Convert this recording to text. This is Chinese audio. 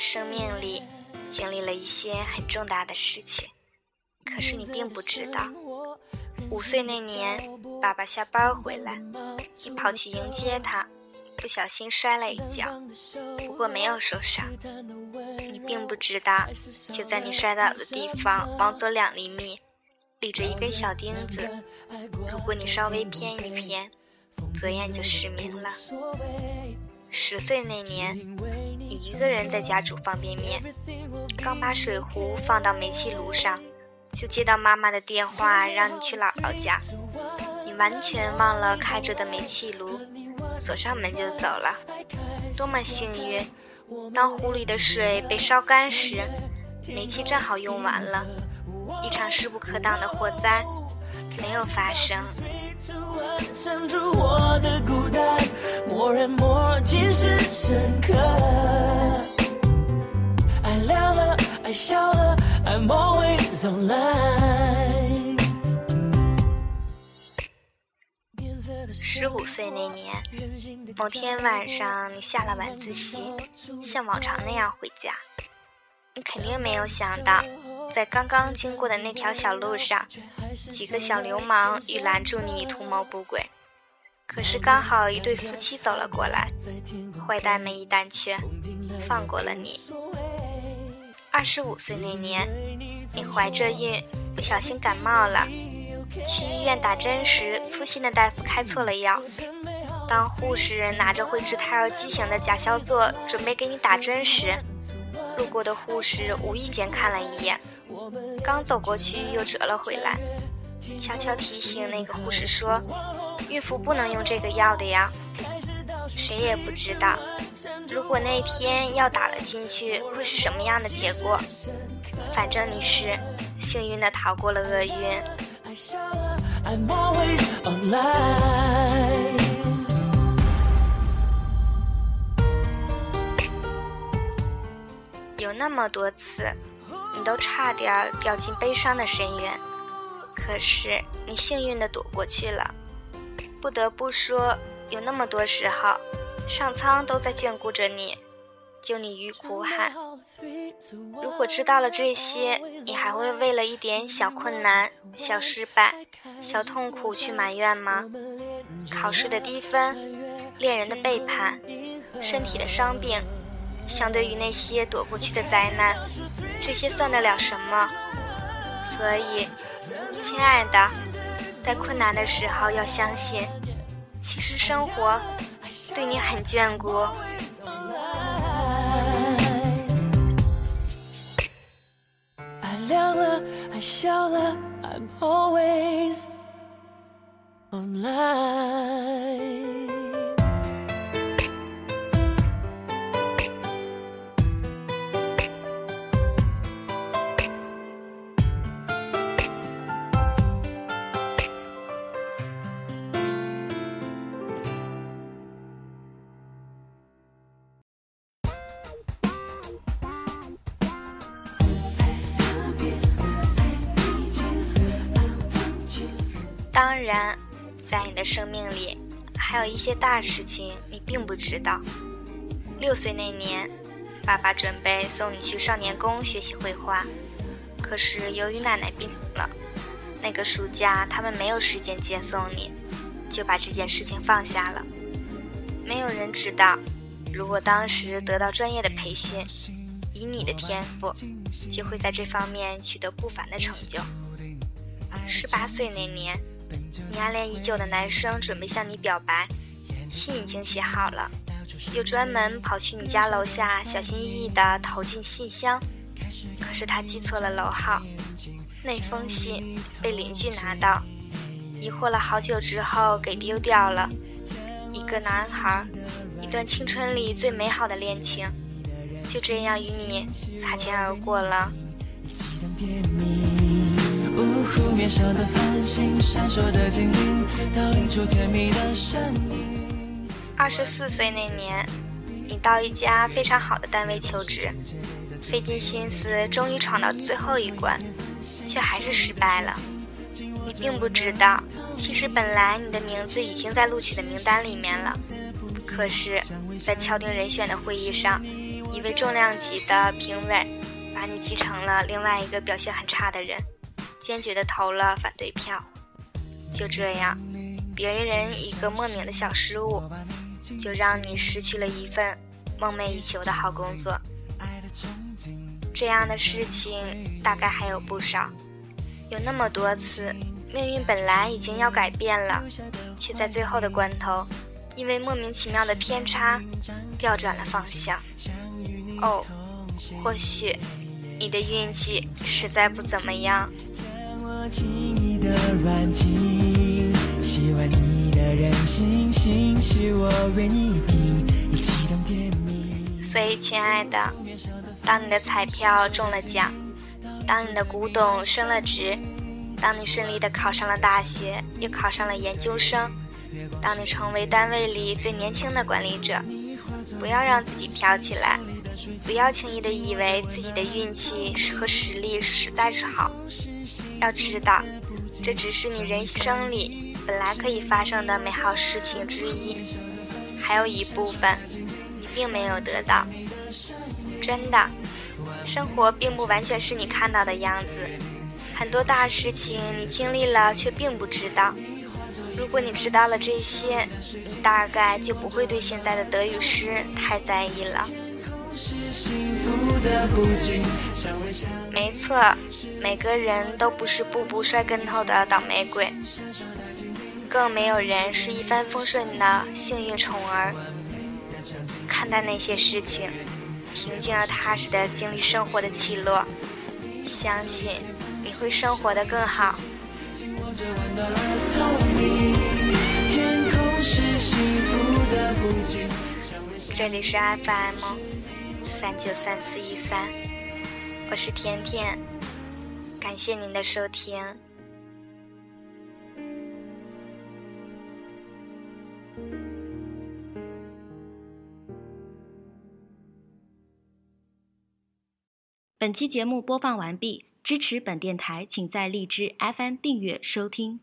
生命里经历了一些很重大的事情，可是你并不知道。五岁那年，爸爸下班回来，你跑去迎接他，不小心摔了一跤，不过没有受伤。你并不知道，就在你摔倒的地方，往左两厘米，立着一根小钉子。如果你稍微偏一偏，左眼就失明了。十岁那年，一个人在家煮方便面，刚把水壶放到煤气炉上，就接到妈妈的电话，让你去姥姥家。你完全忘了开着的煤气炉，锁上门就走了。多么幸运！当壶里的水被烧干时，煤气正好用完了，一场势不可挡的火灾没有发生。十五岁那年，某天晚上，你下了晚自习，像往常那样回家。你肯定没有想到，在刚刚经过的那条小路上，几个小流氓欲拦住你，图谋不轨。可是刚好一对夫妻走了过来，坏蛋们一胆怯，放过了你。二十五岁那年，你怀着孕，不小心感冒了。去医院打针时，粗心的大夫开错了药。当护士拿着会治胎儿畸形的甲硝唑准备给你打针时，路过的护士无意间看了一眼，刚走过去又折了回来，悄悄提醒那个护士说：“孕妇不能用这个药的呀。”谁也不知道，如果那天药打了进去会是什么样的结果。反正你是幸运的逃过了厄运。有那么多次，你都差点掉进悲伤的深渊，可是你幸运的躲过去了。不得不说，有那么多时候，上苍都在眷顾着你。救你于苦海。如果知道了这些，你还会为了一点小困难、小失败、小痛苦去埋怨吗？考试的低分、恋人的背叛、身体的伤病，相对于那些躲过去的灾难，这些算得了什么？所以，亲爱的，在困难的时候要相信，其实生活对你很眷顾。爱亮了，爱笑了，I'm always online。当然，在你的生命里，还有一些大事情你并不知道。六岁那年，爸爸准备送你去少年宫学习绘画，可是由于奶奶病了，那个暑假他们没有时间接送你，就把这件事情放下了。没有人知道，如果当时得到专业的培训，以你的天赋，就会在这方面取得不凡的成就。十八岁那年。你暗恋已久的男生准备向你表白，信已经写好了，又专门跑去你家楼下，小心翼翼地投进信箱。可是他记错了楼号，那封信被邻居拿到，疑惑了好久之后给丢掉了。一个男孩，一段青春里最美好的恋情，就这样与你擦肩而过了。二十四岁那年，你到一家非常好的单位求职，费尽心思，终于闯到最后一关，却还是失败了。你并不知道，其实本来你的名字已经在录取的名单里面了，可是，在敲定人选的会议上，一位重量级的评委把你记成了另外一个表现很差的人，坚决的投了反对票。就这样，别人一个莫名的小失误，就让你失去了一份梦寐以求的好工作。这样的事情大概还有不少，有那么多次，命运本来已经要改变了，却在最后的关头，因为莫名其妙的偏差，调转了方向。哦，或许你的运气实在不怎么样。所以，亲爱的，当你的彩票中了奖，当你的古董升了值，当你顺利的考上了大学，又考上了研究生，当你成为单位里最年轻的管理者，不要让自己飘起来，不要轻易的以为自己的运气和实力实在是好。要知道，这只是你人生里本来可以发生的美好事情之一，还有一部分你。并没有得到，真的，生活并不完全是你看到的样子，很多大事情你经历了却并不知道。如果你知道了这些，你大概就不会对现在的得与失太在意了。没错，每个人都不是步步摔跟头的倒霉鬼，更没有人是一帆风顺的幸运宠儿。看待那些事情，平静而踏实的经历生活的起落，相信你会生活的更好。这里是 FM 三九三四一三，我是甜甜，感谢您的收听。本期节目播放完毕，支持本电台，请在荔枝 FM 订阅收听。